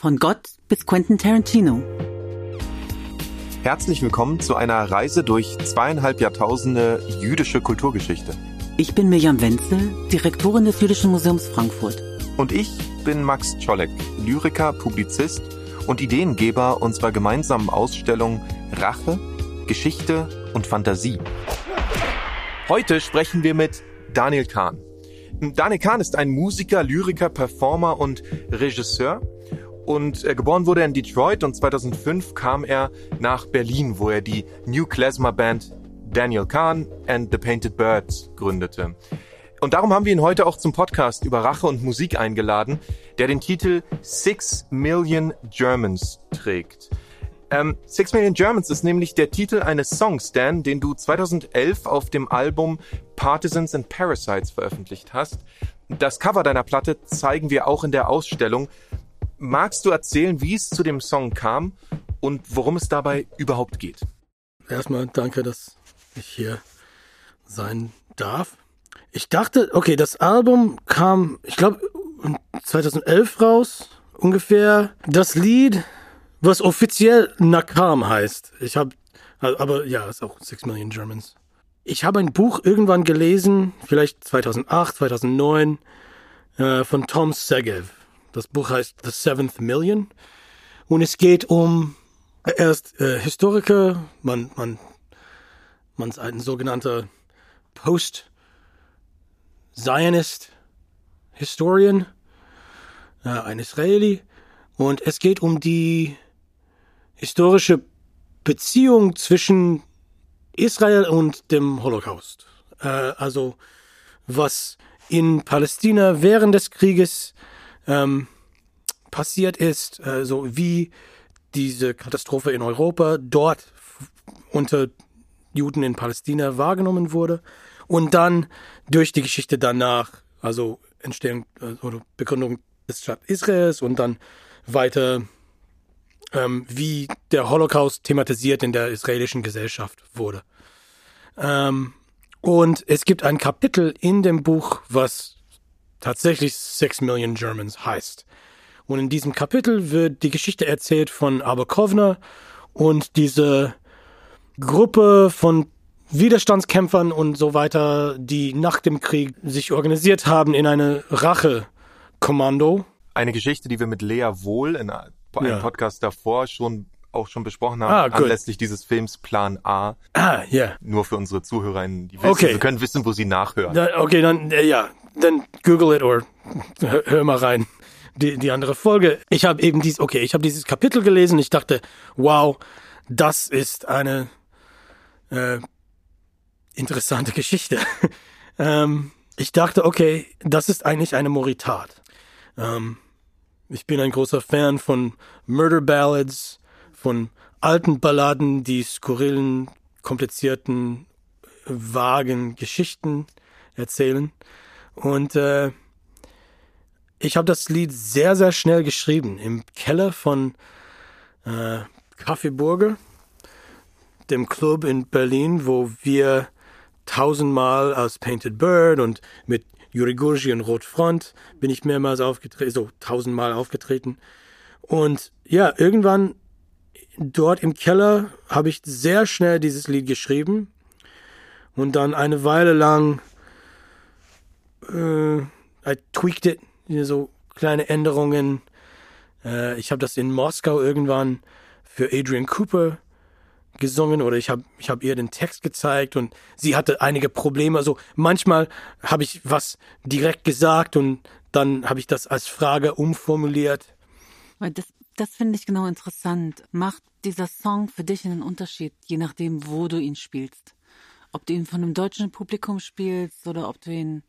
Von Gott bis Quentin Tarantino. Herzlich willkommen zu einer Reise durch zweieinhalb Jahrtausende jüdische Kulturgeschichte. Ich bin Mirjam Wenzel, Direktorin des Jüdischen Museums Frankfurt. Und ich bin Max Czolek, Lyriker, Publizist und Ideengeber unserer gemeinsamen Ausstellung Rache, Geschichte und Fantasie. Heute sprechen wir mit Daniel Kahn. Daniel Kahn ist ein Musiker, Lyriker, Performer und Regisseur. Und äh, geboren wurde er in Detroit und 2005 kam er nach Berlin, wo er die New Klezmer Band Daniel Kahn and the Painted Birds gründete. Und darum haben wir ihn heute auch zum Podcast über Rache und Musik eingeladen, der den Titel Six Million Germans trägt. Ähm, Six Million Germans ist nämlich der Titel eines Songs, Dan, den du 2011 auf dem Album Partisans and Parasites veröffentlicht hast. Das Cover deiner Platte zeigen wir auch in der Ausstellung. Magst du erzählen, wie es zu dem Song kam und worum es dabei überhaupt geht? Erstmal danke, dass ich hier sein darf. Ich dachte, okay, das Album kam, ich glaube, 2011 raus, ungefähr. Das Lied was offiziell Nakam heißt. Ich habe, aber ja, ist auch Six Million Germans. Ich habe ein Buch irgendwann gelesen, vielleicht 2008, 2009, äh, von Tom Segev. Das Buch heißt The Seventh Million. Und es geht um, er ist äh, Historiker, man, man, man ist ein sogenannter Post-Zionist Historian, äh, ein Israeli. Und es geht um die historische Beziehung zwischen Israel und dem Holocaust. Äh, also was in Palästina während des Krieges ähm, passiert ist, also wie diese Katastrophe in Europa dort unter Juden in Palästina wahrgenommen wurde und dann durch die Geschichte danach, also Entstehung äh, oder Begründung des Staat Israels und dann weiter ähm, wie der Holocaust thematisiert in der israelischen Gesellschaft wurde. Ähm, und es gibt ein Kapitel in dem Buch, was tatsächlich Six Million Germans heißt. Und in diesem Kapitel wird die Geschichte erzählt von Aberkovner und diese Gruppe von Widerstandskämpfern und so weiter, die nach dem Krieg sich organisiert haben in eine Rache-Kommando. Eine Geschichte, die wir mit Lea Wohl in einem ja. Podcast davor schon auch schon besprochen haben, ah, anlässlich dieses Films Plan A. Ah, ja. Yeah. Nur für unsere ZuhörerInnen, die wissen, okay. wir können wissen, wo sie nachhören. Da, okay, dann, äh, ja, dann google it hör, hör mal rein. Die, die andere Folge. Ich habe eben dies, okay, ich habe dieses Kapitel gelesen. Ich dachte, wow, das ist eine äh, interessante Geschichte. ähm, ich dachte, okay, das ist eigentlich eine Moritat. Ähm, ich bin ein großer Fan von Murder Ballads, von alten Balladen, die skurrilen, komplizierten, vagen Geschichten erzählen. Und äh, ich habe das Lied sehr, sehr schnell geschrieben. Im Keller von äh, Kaffeeburger, dem Club in Berlin, wo wir tausendmal als Painted Bird und mit Juri Gurgi und Rotfront bin ich mehrmals aufgetreten, so tausendmal aufgetreten. Und ja, irgendwann dort im Keller habe ich sehr schnell dieses Lied geschrieben und dann eine Weile lang äh, I tweaked it, so kleine Änderungen. Äh, ich habe das in Moskau irgendwann für Adrian Cooper gesungen oder ich habe ich hab ihr den Text gezeigt und sie hatte einige Probleme. Also manchmal habe ich was direkt gesagt und dann habe ich das als Frage umformuliert. Das, das finde ich genau interessant. Macht dieser Song für dich einen Unterschied, je nachdem, wo du ihn spielst? Ob du ihn von einem deutschen Publikum spielst oder ob du ihn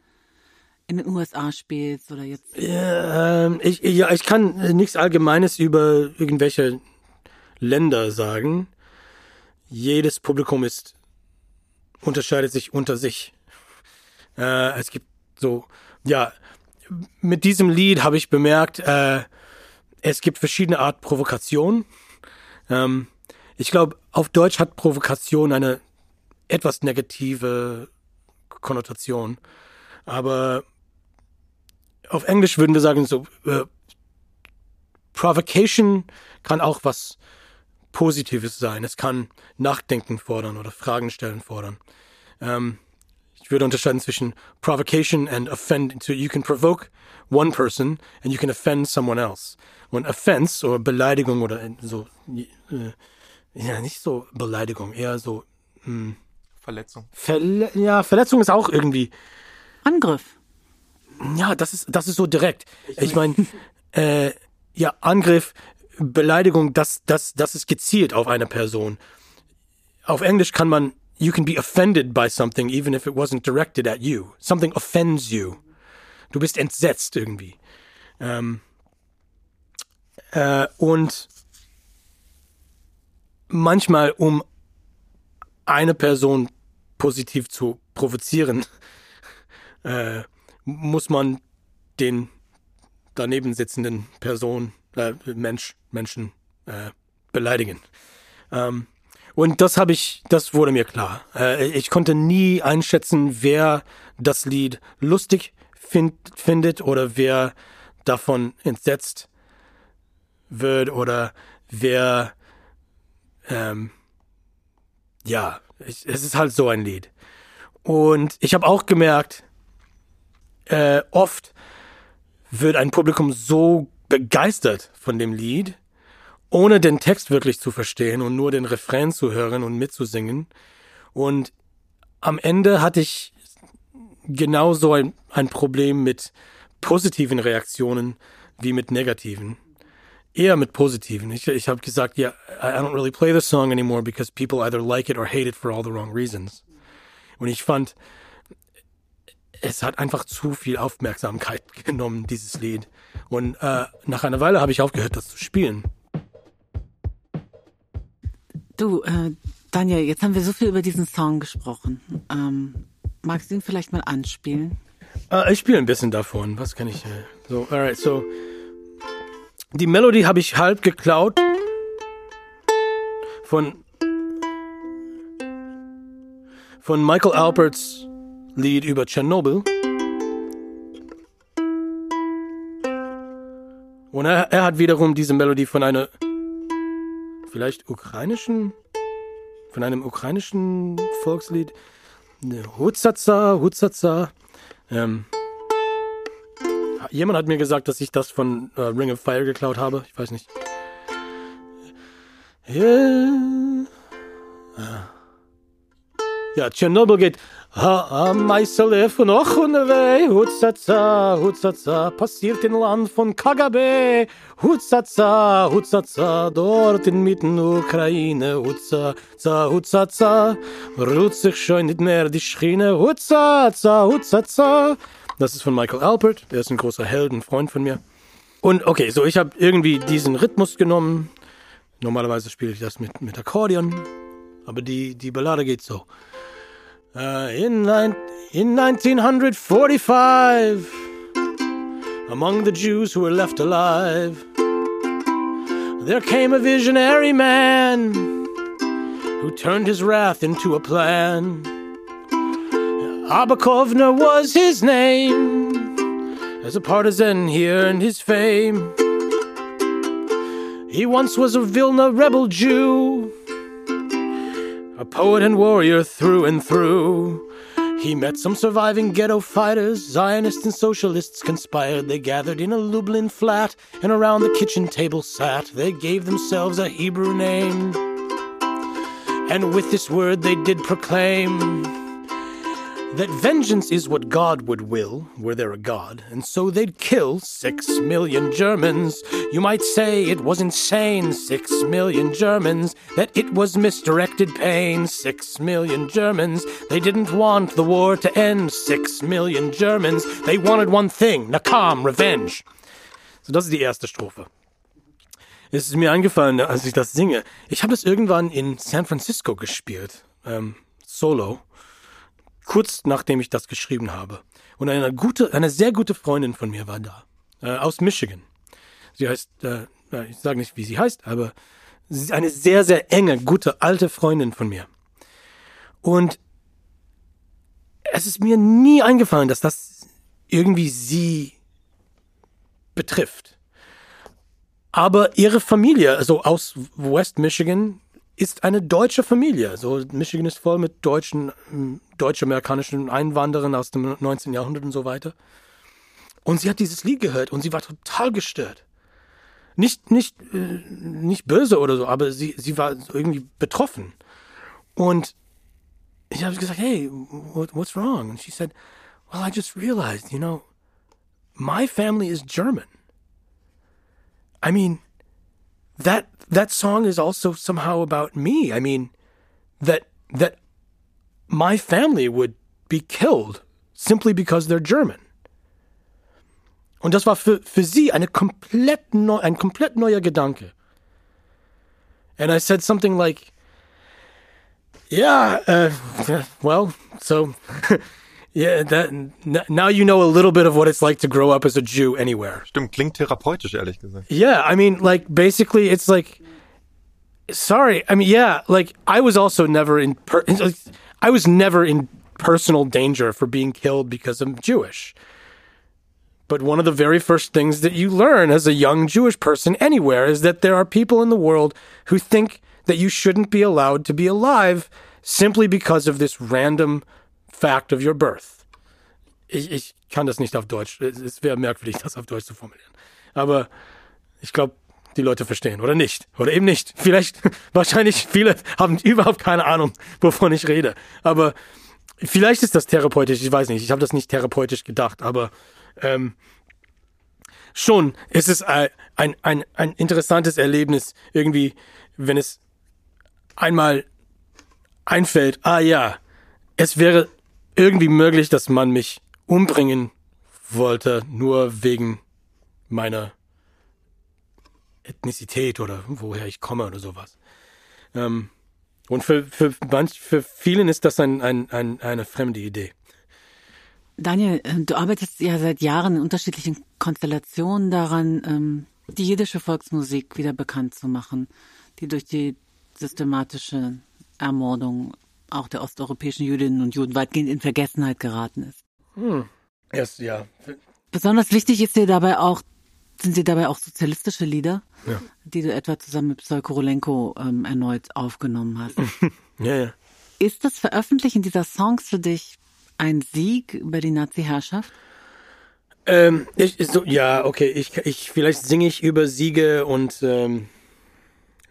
in den USA spielst oder jetzt? Ja, ähm, ich, ja, ich kann nichts Allgemeines über irgendwelche Länder sagen jedes Publikum ist, unterscheidet sich unter sich. Äh, es gibt so, ja, mit diesem Lied habe ich bemerkt, äh, es gibt verschiedene Art Provokation. Ähm, ich glaube, auf Deutsch hat Provokation eine etwas negative Konnotation. Aber auf Englisch würden wir sagen so, äh, Provocation kann auch was Positives sein. Es kann Nachdenken fordern oder Fragen stellen fordern. Ähm, ich würde unterscheiden zwischen Provocation and Offend. So you can provoke one person and you can offend someone else. Und Offense oder Beleidigung oder so, äh, ja, nicht so Beleidigung, eher so, mh, hm, Verletzung. Verle ja, Verletzung ist auch irgendwie. Angriff. Ja, das ist, das ist so direkt. Ich meine, äh, ja, Angriff, Beleidigung, das, das, das ist gezielt auf eine Person. Auf Englisch kann man, you can be offended by something, even if it wasn't directed at you. Something offends you. Du bist entsetzt irgendwie. Ähm, äh, und manchmal, um eine Person positiv zu provozieren, äh, muss man den daneben sitzenden Person, äh, Mensch, Menschen äh, beleidigen. Ähm, und das habe ich, das wurde mir klar. Äh, ich konnte nie einschätzen, wer das Lied lustig find, findet oder wer davon entsetzt wird oder wer ähm, ja, ich, es ist halt so ein Lied. Und ich habe auch gemerkt, äh, oft wird ein Publikum so begeistert von dem Lied, ohne den Text wirklich zu verstehen und nur den Refrain zu hören und mitzusingen. Und am Ende hatte ich genauso ein, ein Problem mit positiven Reaktionen wie mit negativen eher mit positiven. Ich, ich habe gesagt, ja, yeah, I don't really play the song anymore because people either like it or hate it for all the wrong reasons. Und ich fand, es hat einfach zu viel Aufmerksamkeit genommen, dieses Lied. Und äh, nach einer Weile habe ich aufgehört, das zu spielen. Du, äh, Daniel, jetzt haben wir so viel über diesen Song gesprochen. Ähm, magst du ihn vielleicht mal anspielen? Äh, ich spiele ein bisschen davon. Was kann ich? Äh, so, alright, so. Die Melodie habe ich halb geklaut von von Michael Alperts Lied über Tschernobyl. Und er, er hat wiederum diese Melodie von einer vielleicht ukrainischen von einem ukrainischen Volkslied Hutzaza, Hutzaza. Ähm, Jemand hat mir gesagt, dass ich das von äh, Ring of Fire geklaut habe. Ich weiß nicht. Yeah. Ja, Tschernobyl geht. Ha, Meißele von Ochunewei, Hutzaza, Hutzaza, passiert in Land von KGB. Hutzaza, Hutzaza, dort in mitten Ukraine. Hutzaza, Hutzaza, ruht sich schon nicht mehr die Schiene. Hutzaza, Hutzaza. Das ist von Michael Alpert, der ist ein großer Held, ein Freund von mir. Und okay, so ich habe irgendwie diesen Rhythmus genommen. Normalerweise spiele ich das mit, mit Akkordeon, aber die, die Ballade geht so. Uh, in, in 1945, among the Jews who were left alive, there came a visionary man who turned his wrath into a plan. Abakovna was his name. As a partisan, he earned his fame. He once was a Vilna rebel Jew, a poet and warrior through and through. He met some surviving ghetto fighters. Zionists and socialists conspired. They gathered in a Lublin flat and around the kitchen table sat. They gave themselves a Hebrew name. And with this word they did proclaim that vengeance is what God would will, were there a God, and so they'd kill six million Germans. You might say it was insane, six million Germans, that it was misdirected pain, six million Germans. They didn't want the war to end, six million Germans. They wanted one thing, Nakam, revenge. So, das ist die erste Strophe. Es ist mir eingefallen, als ich das singe. Ich habe das irgendwann in San Francisco gespielt, ähm, solo kurz nachdem ich das geschrieben habe. Und eine gute, eine sehr gute Freundin von mir war da, äh, aus Michigan. Sie heißt, äh, ich sage nicht, wie sie heißt, aber sie eine sehr, sehr enge, gute, alte Freundin von mir. Und es ist mir nie eingefallen, dass das irgendwie sie betrifft. Aber ihre Familie, also aus West Michigan, ist eine deutsche Familie. So Michigan ist voll mit deutschen, deutsch-amerikanischen Einwanderern aus dem 19. Jahrhundert und so weiter. Und sie hat dieses Lied gehört und sie war total gestört. Nicht, nicht, äh, nicht böse oder so, aber sie, sie war irgendwie betroffen. Und ich habe gesagt, hey, what, what's wrong? And she said, well, I just realized, you know, my family is German. I mean, that that song is also somehow about me. I mean, that that my family would be killed simply because they're German. Und das war für, für sie eine komplett neu, ein komplett neuer Gedanke. And I said something like, yeah, uh, well, so, yeah, that, now you know a little bit of what it's like to grow up as a Jew anywhere. Stimmt, klingt therapeutisch, ehrlich gesagt. Yeah, I mean, like, basically, it's like, sorry, I mean, yeah, like, I was also never in, per- I was never in personal danger for being killed because I'm Jewish. But one of the very first things that you learn as a young Jewish person anywhere is that there are people in the world who think that you shouldn't be allowed to be alive simply because of this random fact of your birth. Ich, ich kann das nicht auf Deutsch. Es wäre merkwürdig, das auf Deutsch zu formulieren. Aber ich glaube, die Leute verstehen. Oder nicht. Oder eben nicht. Vielleicht, wahrscheinlich viele haben überhaupt keine Ahnung, wovon ich rede. Aber vielleicht ist das therapeutisch. Ich weiß nicht. Ich habe das nicht therapeutisch gedacht. Aber ähm, schon ist es ein, ein, ein interessantes Erlebnis, irgendwie, wenn es einmal einfällt, ah ja, es wäre irgendwie möglich, dass man mich umbringen wollte, nur wegen meiner Ethnizität oder woher ich komme oder sowas. Ähm, und für, für, manch, für vielen ist das ein, ein, ein, eine fremde Idee. Daniel, äh, du arbeitest ja seit Jahren in unterschiedlichen Konstellationen daran, ähm, die jiddische Volksmusik wieder bekannt zu machen, die durch die systematische Ermordung auch der osteuropäischen Jüdinnen und Juden weitgehend in Vergessenheit geraten ist. Hm. Erst ja. Besonders wichtig ist dir dabei auch, sind dir dabei auch sozialistische Lieder, ja. die du etwa zusammen mit Psol Korolenko ähm, erneut aufgenommen hast. ja, ja. Ist das Veröffentlichen dieser Songs für dich ein Sieg über die Nazi-Herrschaft? Ähm, ich, so, ja, okay. Ich, ich, vielleicht singe ich über Siege und ähm,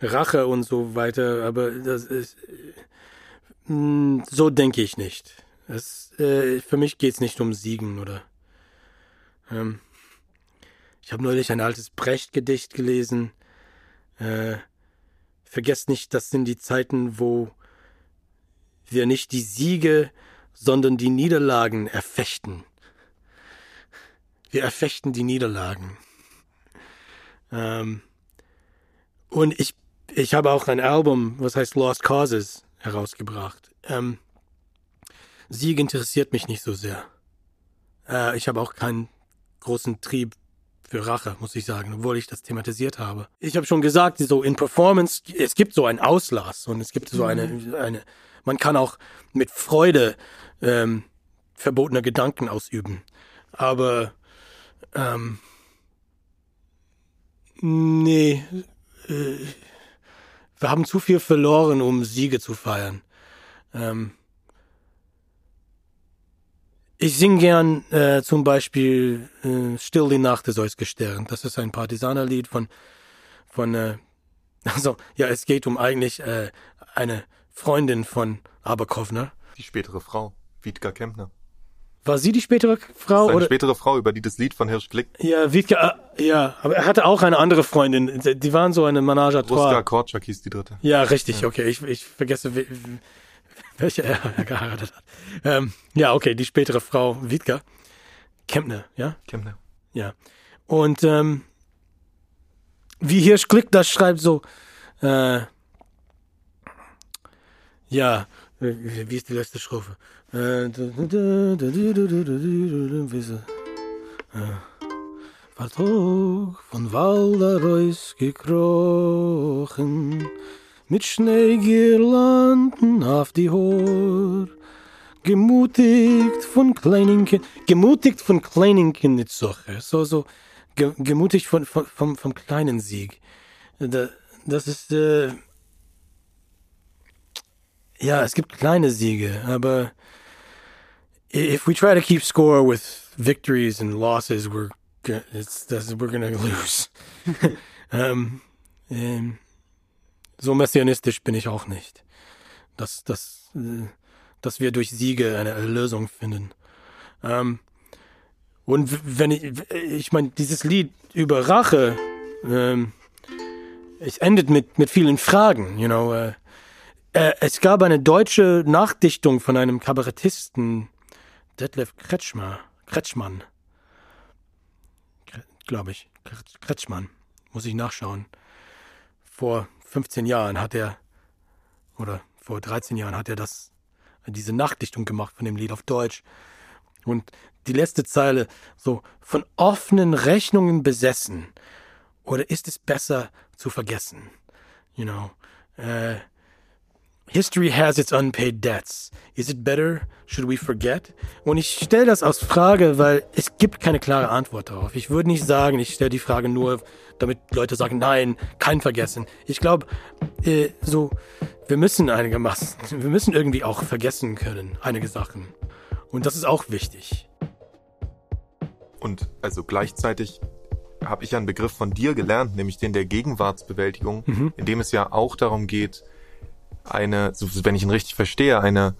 Rache und so weiter, aber das ist, hm, so denke ich nicht. Das, äh, für mich geht's nicht um Siegen oder. Ähm, ich habe neulich ein altes Brecht-Gedicht gelesen. Äh, vergesst nicht, das sind die Zeiten, wo wir nicht die Siege sondern die Niederlagen erfechten. Wir erfechten die Niederlagen. Ähm, und ich, ich habe auch ein Album, was heißt Lost Causes, herausgebracht. Ähm, Sieg interessiert mich nicht so sehr. Äh, ich habe auch keinen großen Trieb für Rache, muss ich sagen, obwohl ich das thematisiert habe. Ich habe schon gesagt, so in Performance, es gibt so einen Auslass und es gibt so eine, mhm. eine man kann auch mit Freude ähm, verbotene Gedanken ausüben. Aber ähm, nee, äh, wir haben zu viel verloren, um Siege zu feiern. Ähm, ich singe gern äh, zum Beispiel äh, Still die Nacht des Eusgestern. Das ist ein Partisanerlied von, von äh, also ja, es geht um eigentlich äh, eine Freundin von Aberkovner. Die spätere Frau, Wiedka Kempner. War sie die spätere Frau? Seine oder? spätere Frau, über die das Lied von Hirsch Glick. Ja, Wiedka, äh, ja, aber er hatte auch eine andere Freundin. Die waren so eine Menage à trois. Ruska Korczak hieß die dritte. Ja, richtig, ja. okay. Ich, ich vergesse, welche er, er geheiratet hat. Ähm, ja, okay, die spätere Frau Wiedka. Kempner, ja? Kempner. Ja. Und ähm, wie Hirsch Glick das schreibt, so, äh, ja, wie ist die letzte Strophe? Vertrog von Waldereus gekrochen, mit Schneegirlanden auf die Hor, gemutigt von kleinen Kindern, gemutigt von kleinen Kindern, so, so, ge gemutigt von, von, vom, vom kleinen Sieg. Das ist, äh, ja, es gibt kleine Siege, aber if we try to keep score with victories and losses, we're it's, das, we're gonna lose. ähm, ähm, so messianistisch bin ich auch nicht, dass, dass, äh, dass wir durch Siege eine Erlösung finden. Ähm, und wenn ich, ich meine, dieses Lied über Rache, ähm, es endet mit, mit vielen Fragen, you know. Äh, äh, es gab eine deutsche Nachdichtung von einem Kabarettisten, Detlef Kretschmer, Kretschmann, glaube ich, Kretschmann, muss ich nachschauen. Vor 15 Jahren hat er, oder vor 13 Jahren hat er das, diese Nachdichtung gemacht von dem Lied auf Deutsch. Und die letzte Zeile, so, von offenen Rechnungen besessen. Oder ist es besser zu vergessen? You know, äh, History has its unpaid debts. Is it better? Should we forget? Und ich stelle das als Frage, weil es gibt keine klare Antwort darauf. Ich würde nicht sagen, ich stelle die Frage nur, damit Leute sagen, nein, kein Vergessen. Ich glaube, äh, so, wir müssen einigermaßen, wir müssen irgendwie auch vergessen können, einige Sachen. Und das ist auch wichtig. Und also gleichzeitig habe ich einen Begriff von dir gelernt, nämlich den der Gegenwartsbewältigung, mhm. in dem es ja auch darum geht, eine, wenn ich ihn richtig verstehe, eine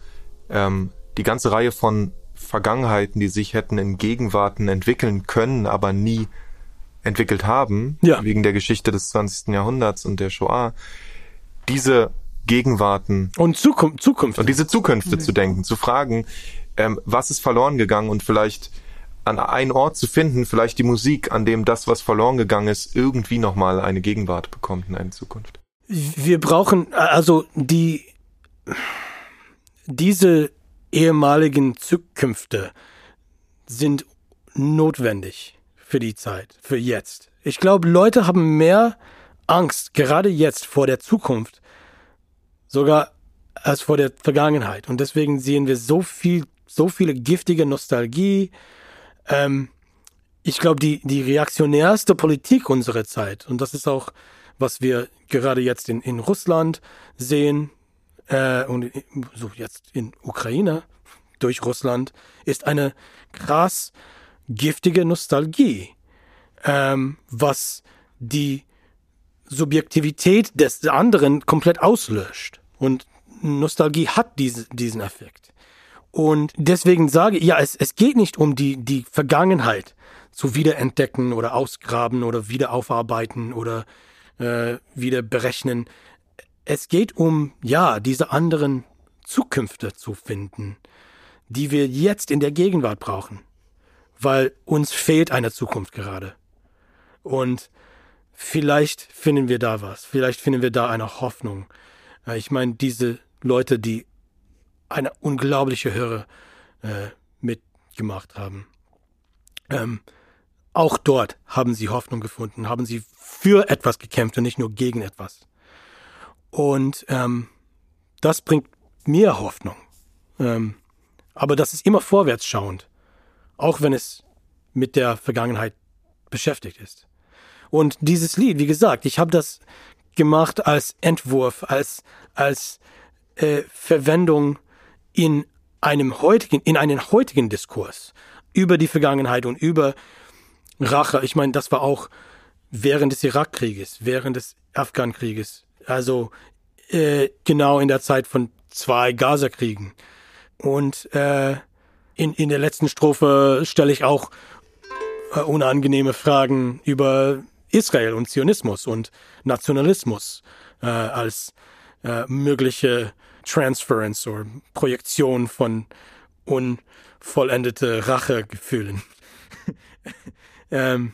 ähm, die ganze Reihe von Vergangenheiten, die sich hätten in Gegenwarten entwickeln können, aber nie entwickelt haben, ja. wegen der Geschichte des 20. Jahrhunderts und der Shoah, diese Gegenwarten und Zukunft, Zukunft und diese Zukünfte mhm. zu denken, zu fragen, ähm, was ist verloren gegangen und vielleicht an einen Ort zu finden, vielleicht die Musik, an dem das, was verloren gegangen ist, irgendwie nochmal eine Gegenwart bekommt in eine Zukunft. Wir brauchen also die diese ehemaligen Zukünfte sind notwendig für die Zeit, für jetzt. Ich glaube, Leute haben mehr Angst, gerade jetzt vor der Zukunft, sogar als vor der Vergangenheit. Und deswegen sehen wir so viel, so viele giftige Nostalgie. Ähm, ich glaube, die, die reaktionärste Politik unserer Zeit, und das ist auch, was wir gerade jetzt in, in Russland sehen, äh, und so jetzt in Ukraine durch Russland, ist eine krass giftige Nostalgie, ähm, was die Subjektivität des anderen komplett auslöscht. Und Nostalgie hat diese, diesen Effekt. Und deswegen sage ich, ja, es, es geht nicht um die, die Vergangenheit zu wiederentdecken oder ausgraben oder wieder aufarbeiten oder äh, wieder berechnen. Es geht um, ja, diese anderen Zukünfte zu finden, die wir jetzt in der Gegenwart brauchen, weil uns fehlt eine Zukunft gerade. Und vielleicht finden wir da was, vielleicht finden wir da eine Hoffnung. Äh, ich meine, diese Leute, die eine unglaubliche Höre äh, mitgemacht haben. Ähm, auch dort haben sie Hoffnung gefunden, haben sie für etwas gekämpft und nicht nur gegen etwas. Und ähm, das bringt mir Hoffnung. Ähm, aber das ist immer vorwärts schauend, auch wenn es mit der Vergangenheit beschäftigt ist. Und dieses Lied, wie gesagt, ich habe das gemacht als Entwurf, als als äh, Verwendung in einem heutigen, in einen heutigen Diskurs über die Vergangenheit und über Rache. Ich meine, das war auch während des Irakkrieges, während des Afghankrieges, also äh, genau in der Zeit von zwei Gaza-Kriegen. Und äh, in, in der letzten Strophe stelle ich auch äh, unangenehme Fragen über Israel und Zionismus und Nationalismus äh, als äh, mögliche Transference oder Projektion von unvollendete Rachegefühlen. ähm,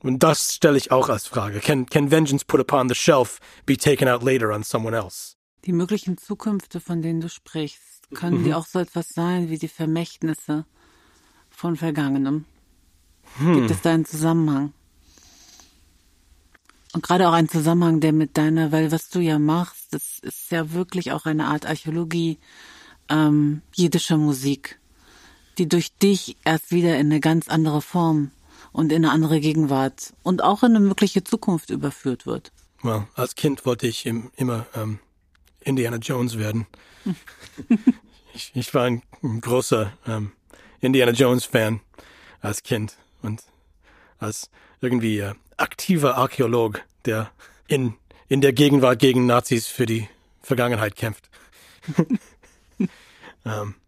und das stelle ich auch als Frage. Can, can vengeance put upon the shelf be taken out later on someone else? Die möglichen Zukünfte, von denen du sprichst, können mhm. die auch so etwas sein wie die Vermächtnisse von Vergangenem? Hm. Gibt es da einen Zusammenhang? Und gerade auch einen Zusammenhang, der mit deiner, weil was du ja machst, das ist ja wirklich auch eine Art Archäologie ähm, jiddischer Musik, die durch dich erst wieder in eine ganz andere Form und in eine andere Gegenwart und auch in eine mögliche Zukunft überführt wird. Well, als Kind wollte ich im, immer ähm, Indiana Jones werden. ich, ich war ein, großer ähm, Indiana Jones Fan als Kind und als irgendwie äh, aktiver Archäolog, der in, in der Gegenwart gegen Nazis für die Vergangenheit kämpft. um,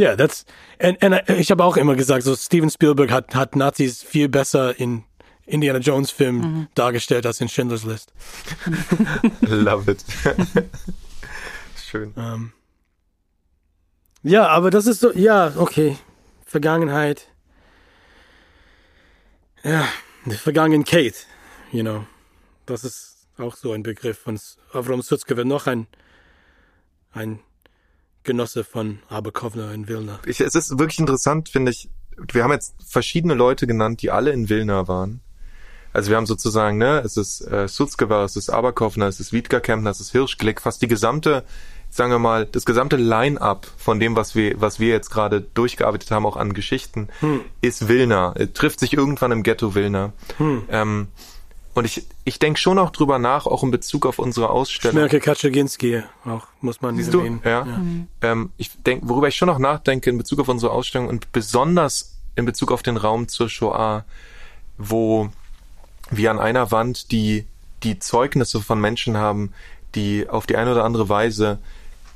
yeah, that's and, and ich habe auch immer gesagt, so Steven Spielberg hat hat Nazis viel besser in Indiana Jones Film mhm. dargestellt als in Schindlers List. Love it. Schön. Um, ja, aber das ist so, ja, okay. Vergangenheit. Ja, die Vergangenheit, you know. Das ist auch so ein Begriff von Avram Sutzke, noch ein, ein Genosse von Aberkovner in Wilna. Ich, es ist wirklich interessant, finde ich. Wir haben jetzt verschiedene Leute genannt, die alle in Wilna waren. Also wir haben sozusagen, ne, es ist äh, Sutzkewer, es ist Aberkovner, es ist Wiedger Kempner, es ist Hirschglick, fast die gesamte, sagen wir mal, das gesamte Line-up von dem, was wir, was wir jetzt gerade durchgearbeitet haben, auch an Geschichten, hm. ist Wilna. trifft sich irgendwann im Ghetto Wilna. Hm. Ähm, und ich, ich denke schon auch drüber nach, auch in Bezug auf unsere Ausstellung. Schmerke Kaczynski auch, muss man Siehst erwähnen. Du? Ja. ja. Mhm. Ähm, ich denke, worüber ich schon noch nachdenke in Bezug auf unsere Ausstellung und besonders in Bezug auf den Raum zur Shoah, wo wir an einer Wand die, die Zeugnisse von Menschen haben, die auf die eine oder andere Weise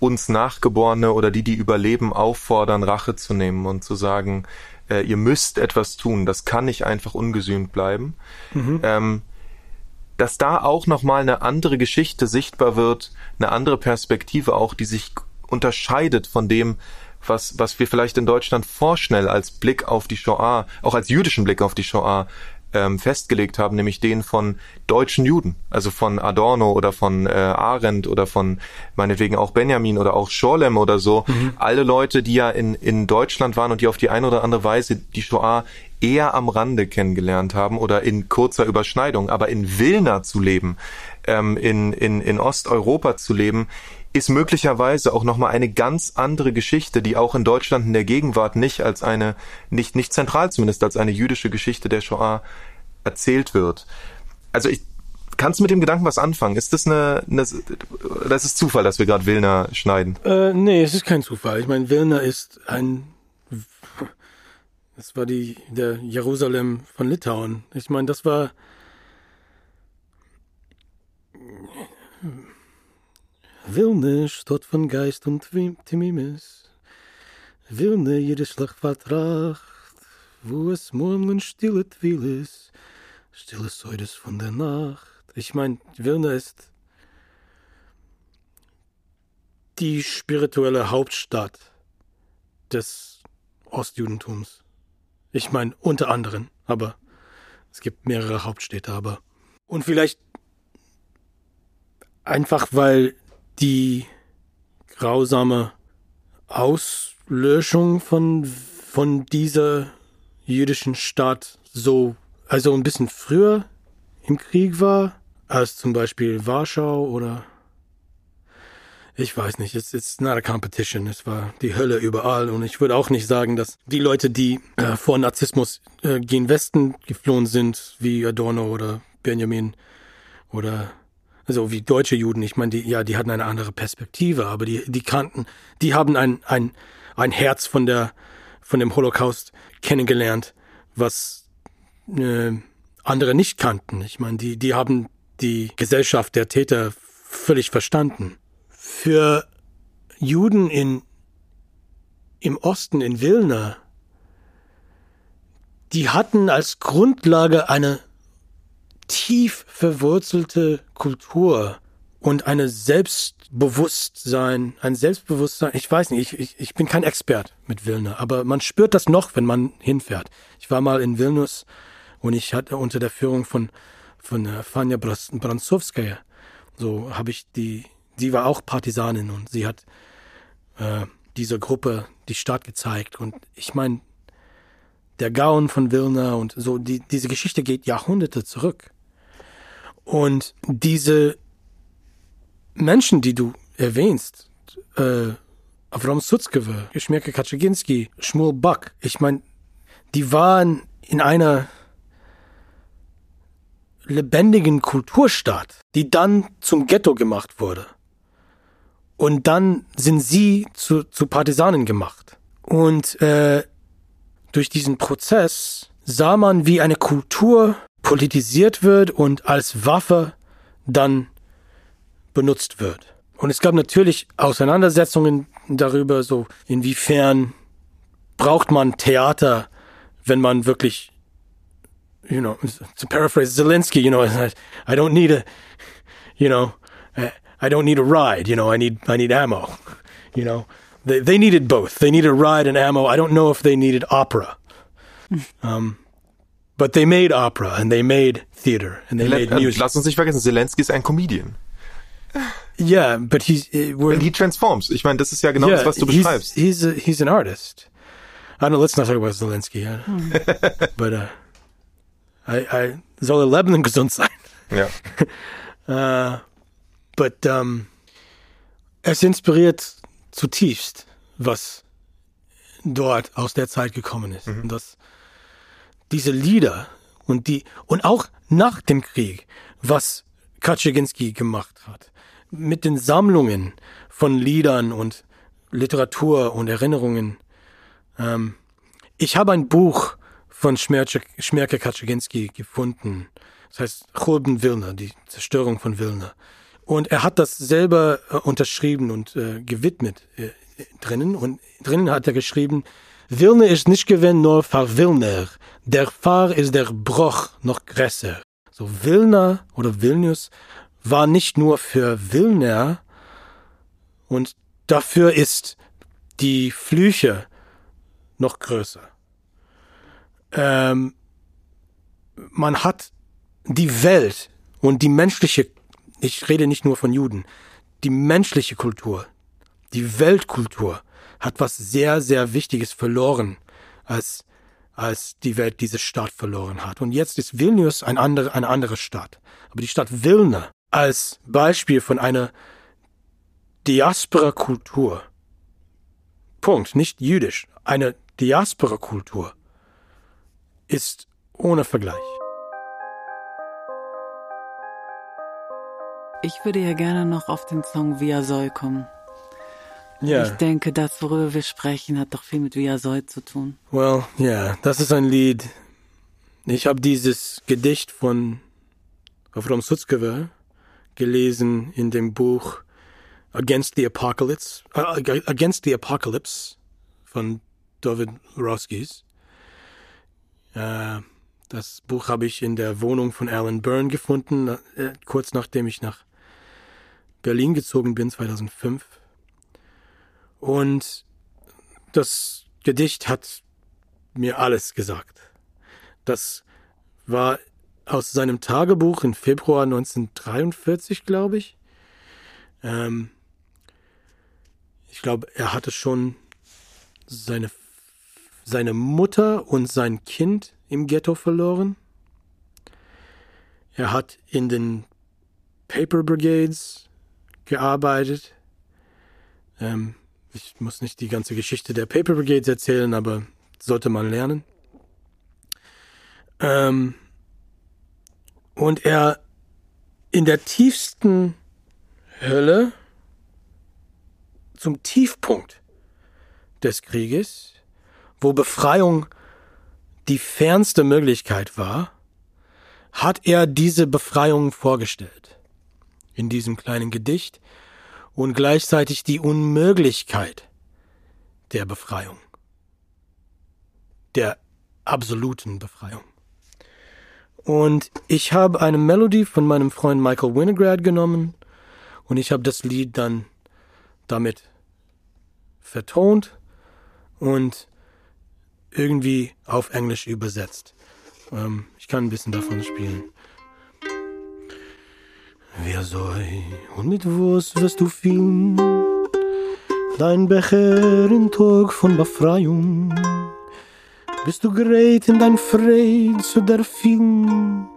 uns Nachgeborene oder die, die überleben, auffordern, Rache zu nehmen und zu sagen, äh, ihr müsst etwas tun, das kann nicht einfach ungesühnt bleiben. Mhm. Ähm, dass da auch nochmal eine andere Geschichte sichtbar wird, eine andere Perspektive auch, die sich unterscheidet von dem, was, was wir vielleicht in Deutschland vorschnell als Blick auf die Shoah, auch als jüdischen Blick auf die Shoah ähm, festgelegt haben, nämlich den von deutschen Juden, also von Adorno oder von äh, Arendt oder von meinetwegen auch Benjamin oder auch Schorlem oder so. Mhm. Alle Leute, die ja in, in Deutschland waren und die auf die eine oder andere Weise die Shoah eher am Rande kennengelernt haben oder in kurzer Überschneidung, aber in Wilna zu leben, ähm, in, in, in Osteuropa zu leben, ist möglicherweise auch nochmal eine ganz andere Geschichte, die auch in Deutschland in der Gegenwart nicht als eine, nicht, nicht zentral zumindest als eine jüdische Geschichte der Shoah erzählt wird. Also ich, kannst du mit dem Gedanken was anfangen? Ist das eine, eine das ist Zufall, dass wir gerade Wilna schneiden? Äh, nee, es ist kein Zufall. Ich meine, Wilna ist ein, das war die, der Jerusalem von Litauen. Ich meine, das war, Wilne, Stadt von Geist und Timimis. Wilne, jede Schlacht vertracht, wo es morgen stille Twil ist, stille Säudes von der Nacht. Ich meine, Wilne ist die spirituelle Hauptstadt des Ostjudentums. Ich meine, unter anderem, aber es gibt mehrere Hauptstädte, aber. Und vielleicht einfach, weil die grausame Auslöschung von, von dieser jüdischen Stadt so, also ein bisschen früher im Krieg war, als zum Beispiel Warschau oder ich weiß nicht, it's, it's not a competition. Es war die Hölle überall und ich würde auch nicht sagen, dass die Leute, die äh, vor Narzissmus äh, gen Westen geflohen sind, wie Adorno oder Benjamin oder also wie deutsche Juden, ich meine, die, ja, die hatten eine andere Perspektive, aber die, die kannten, die haben ein, ein, ein Herz von der, von dem Holocaust kennengelernt, was äh, andere nicht kannten. Ich meine, die, die haben die Gesellschaft der Täter völlig verstanden. Für Juden in, im Osten, in Wilna, die hatten als Grundlage eine tief verwurzelte Kultur und eine Selbstbewusstsein, ein Selbstbewusstsein, ich weiß nicht, ich, ich, ich bin kein Expert mit Vilna, aber man spürt das noch, wenn man hinfährt. Ich war mal in Vilnius und ich hatte unter der Führung von, von äh, Fania Bransowskaja, so habe ich die, sie war auch Partisanin und sie hat äh, dieser Gruppe die Stadt gezeigt und ich meine, der Gauen von Vilna und so, die, diese Geschichte geht Jahrhunderte zurück. Und diese Menschen, die du erwähnst, äh, Avram Sutzkewe, Schmerke Kaczynski, Schmuel Buck, ich meine, die waren in einer lebendigen Kulturstaat, die dann zum Ghetto gemacht wurde. Und dann sind sie zu, zu Partisanen gemacht. Und äh, durch diesen Prozess sah man, wie eine Kultur politisiert wird und als Waffe dann benutzt wird. Und es gab natürlich Auseinandersetzungen darüber, so inwiefern braucht man Theater, wenn man wirklich, you know, to paraphrase Zelensky, you know, I don't need a, you know, I don't need a ride, you know, I need, I need ammo, you know. They, they needed both. They needed a ride and ammo. I don't know if they needed opera. Um, but they made opera and they made theater and they made music. Lass uns nicht vergessen, Zelensky ist ein Comedian. Yeah, but he's uh, And he transforms. Ich meine, das ist ja genau yeah, das, was du he's, beschreibst. He's a, he's an artist. I don't know. Let's not talk about Zelensky. Yeah. but uh, I, I soll er Lebanon gesund sein. Ja. Uh, but um, es inspiriert zutiefst, was dort aus der Zeit gekommen ist. Und das, diese Lieder und die und auch nach dem Krieg, was Kaczynski gemacht hat, mit den Sammlungen von Liedern und Literatur und Erinnerungen. Ähm, ich habe ein Buch von Schmerke, Schmerke Kaczynski gefunden. Das heißt Churben Wilna, die Zerstörung von Wilna. Und er hat das selber äh, unterschrieben und äh, gewidmet äh, drinnen. Und drinnen hat er geschrieben, Wilna ist nicht gewinn nur für Wilner. Der Fahr ist der Bruch noch größer. So Wilna oder Vilnius war nicht nur für Wilner und dafür ist die Flüche noch größer. Ähm, man hat die Welt und die menschliche, ich rede nicht nur von Juden, die menschliche Kultur, die Weltkultur hat was sehr, sehr Wichtiges verloren, als, als die Welt diese Stadt verloren hat. Und jetzt ist Vilnius ein andere, eine andere Stadt. Aber die Stadt Vilna als Beispiel von einer Diaspora-Kultur, Punkt, nicht jüdisch, eine Diaspora-Kultur ist ohne Vergleich. Ich würde ja gerne noch auf den Song Via Soy kommen. Ja. Ich denke, das, worüber wir sprechen, hat doch viel mit Via Soy zu tun. Well, ja, das ist ein Lied. Ich habe dieses Gedicht von Avram Sutzkever gelesen in dem Buch Against the Apocalypse, äh, Against the Apocalypse von David Roskis. Äh, das Buch habe ich in der Wohnung von Alan Byrne gefunden, äh, kurz nachdem ich nach Berlin gezogen bin, 2005. Und das Gedicht hat mir alles gesagt. Das war aus seinem Tagebuch im Februar 1943, glaube ich. Ähm, ich glaube, er hatte schon seine, seine Mutter und sein Kind im Ghetto verloren. Er hat in den Paper Brigades gearbeitet. Ähm, ich muss nicht die ganze Geschichte der Paper Brigades erzählen, aber sollte man lernen. Ähm, und er in der tiefsten Hölle zum Tiefpunkt des Krieges, wo Befreiung die fernste Möglichkeit war, hat er diese Befreiung vorgestellt. In diesem kleinen Gedicht und gleichzeitig die Unmöglichkeit der Befreiung. Der absoluten Befreiung. Und ich habe eine Melodie von meinem Freund Michael Winograd genommen und ich habe das Lied dann damit vertont und irgendwie auf Englisch übersetzt. Ähm, ich kann ein bisschen davon spielen. Wer soll und mit was wirst du fühlen? Dein Becher in Tag von Befreiung. Bist du gerät in dein Fried zu der Film?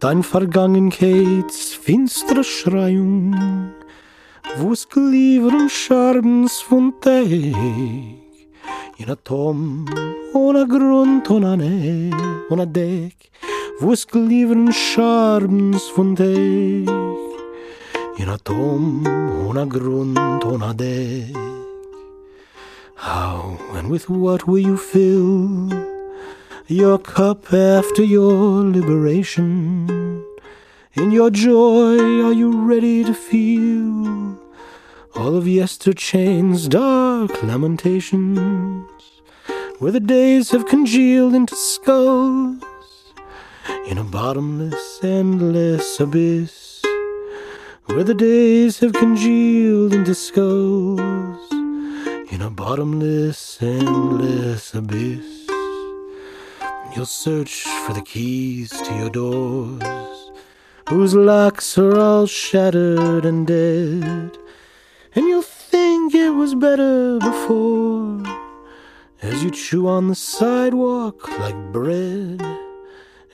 Dein Vergangenheits finstere Schreiung, wo's gliedern Scharbens von Tag. in a tom, on a grunt, on a ne, dek, wo's glieveren von dich. In a tom, on a grunt, on a dek. How and with what will you fill your cup after your liberation? In your joy, are you ready to feel all of Yesterchain's dark lamentations, where the days have congealed into skulls in a bottomless, endless abyss, where the days have congealed into skulls in a bottomless, endless abyss. You'll search for the keys to your doors, whose locks are all shattered and dead, and you'll think it was better before, as you chew on the sidewalk like bread,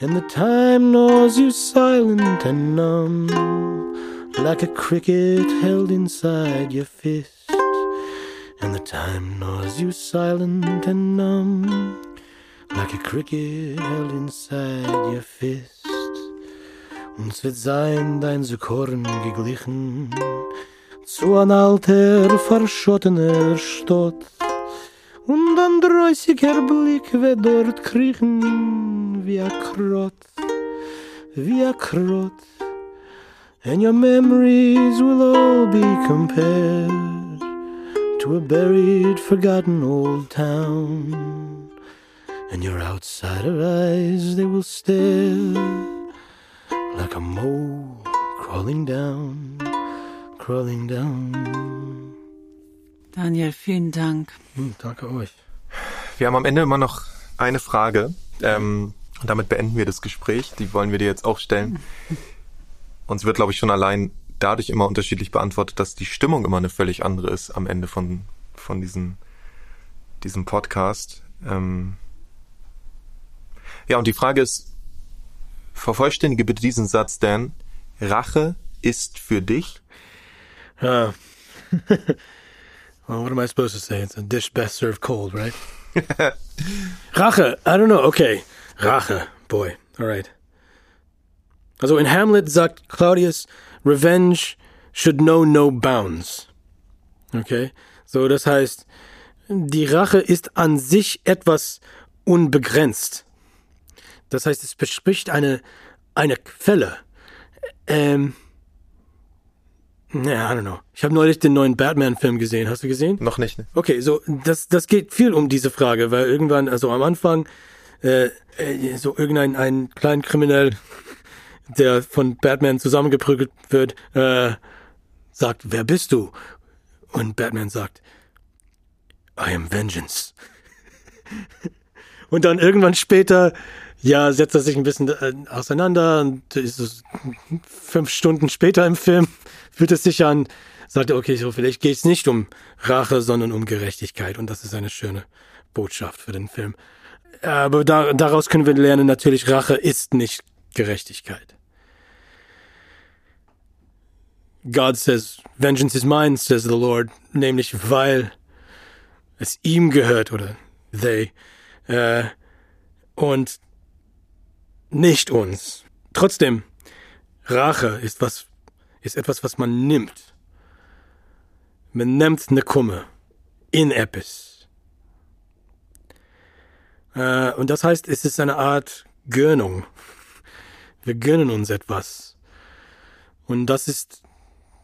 and the time gnaws you silent and numb, like a cricket held inside your fist and the time gnaws you silent and numb, like a cricket held inside your fist. Und es wird sein, dein Sukorn geglichen zu ein alter, verschottener Stott. Und Blick wird dort wie wie. And your memories will all be compared to a buried, forgotten old town. And your outsider eyes, they will stare like a mole crawling down, crawling down. Daniel, vielen Dank. Hm, danke euch. Wir haben am Ende immer noch eine Frage. Ähm, und damit beenden wir das Gespräch. Die wollen wir dir jetzt auch stellen. Uns wird, glaube ich, schon allein dadurch immer unterschiedlich beantwortet, dass die Stimmung immer eine völlig andere ist am Ende von, von diesem, diesem Podcast. Ähm ja, und die Frage ist, vervollständige bitte diesen Satz, Dan. Rache ist für dich. Uh, well, what am I supposed to say? It's a dish best served cold, right? Rache. I don't know. Okay. Rache. Boy. All right. Also in Hamlet sagt Claudius, Revenge should know no bounds. Okay? So, das heißt, die Rache ist an sich etwas unbegrenzt. Das heißt, es bespricht eine, eine Quelle. Ähm, ja, I don't know. Ich habe neulich den neuen Batman-Film gesehen. Hast du gesehen? Noch nicht. Ne? Okay, so das das geht viel um diese Frage, weil irgendwann, also am Anfang, äh, äh, so irgendein ein kleinen Kriminell, der von Batman zusammengeprügelt wird, äh, sagt, wer bist du? Und Batman sagt, I am Vengeance. Und dann irgendwann später, ja, setzt er sich ein bisschen äh, auseinander und ist fünf Stunden später im Film, fühlt es sich an, sagt er, okay, so vielleicht geht es nicht um Rache, sondern um Gerechtigkeit. Und das ist eine schöne Botschaft für den Film. Aber da, daraus können wir lernen, natürlich, Rache ist nicht Gerechtigkeit. God says, vengeance is mine, says the Lord, nämlich weil es ihm gehört oder they äh, und nicht uns. Trotzdem, Rache ist was, ist etwas, was man nimmt. Man nimmt eine Kumme in etwas. Äh, und das heißt, es ist eine Art Gönnung. Wir gönnen uns etwas. Und das ist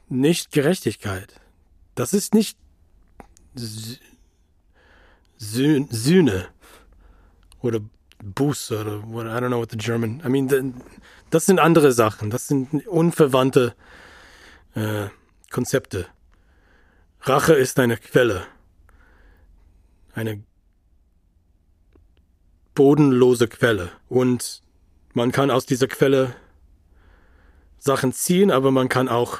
nicht Gerechtigkeit. Das ist nicht Sühne oder Buße oder I don't know what the German. I mean, das sind andere Sachen. Das sind unverwandte äh, Konzepte. Rache ist eine Quelle. Eine bodenlose Quelle. Und man kann aus dieser Quelle Sachen ziehen, aber man kann auch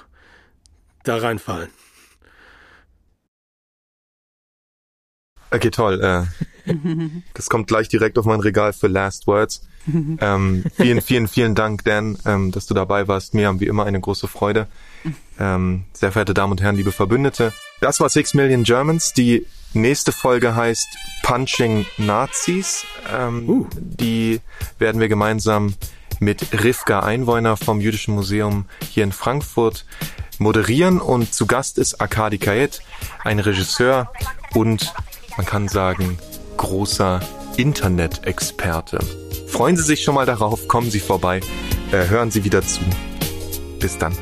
da reinfallen. Okay, toll. Äh, das kommt gleich direkt auf mein Regal für Last Words. Ähm, vielen, vielen, vielen Dank, Dan, ähm, dass du dabei warst. Mir haben wie immer eine große Freude. Ähm, sehr verehrte Damen und Herren, liebe Verbündete. Das war Six Million Germans, die Nächste Folge heißt Punching Nazis. Ähm, uh. Die werden wir gemeinsam mit Rivka Einwohner vom Jüdischen Museum hier in Frankfurt moderieren und zu Gast ist Arkadi Kayet, ein Regisseur und man kann sagen großer Internet-Experte. Freuen Sie sich schon mal darauf, kommen Sie vorbei, äh, hören Sie wieder zu. Bis dann.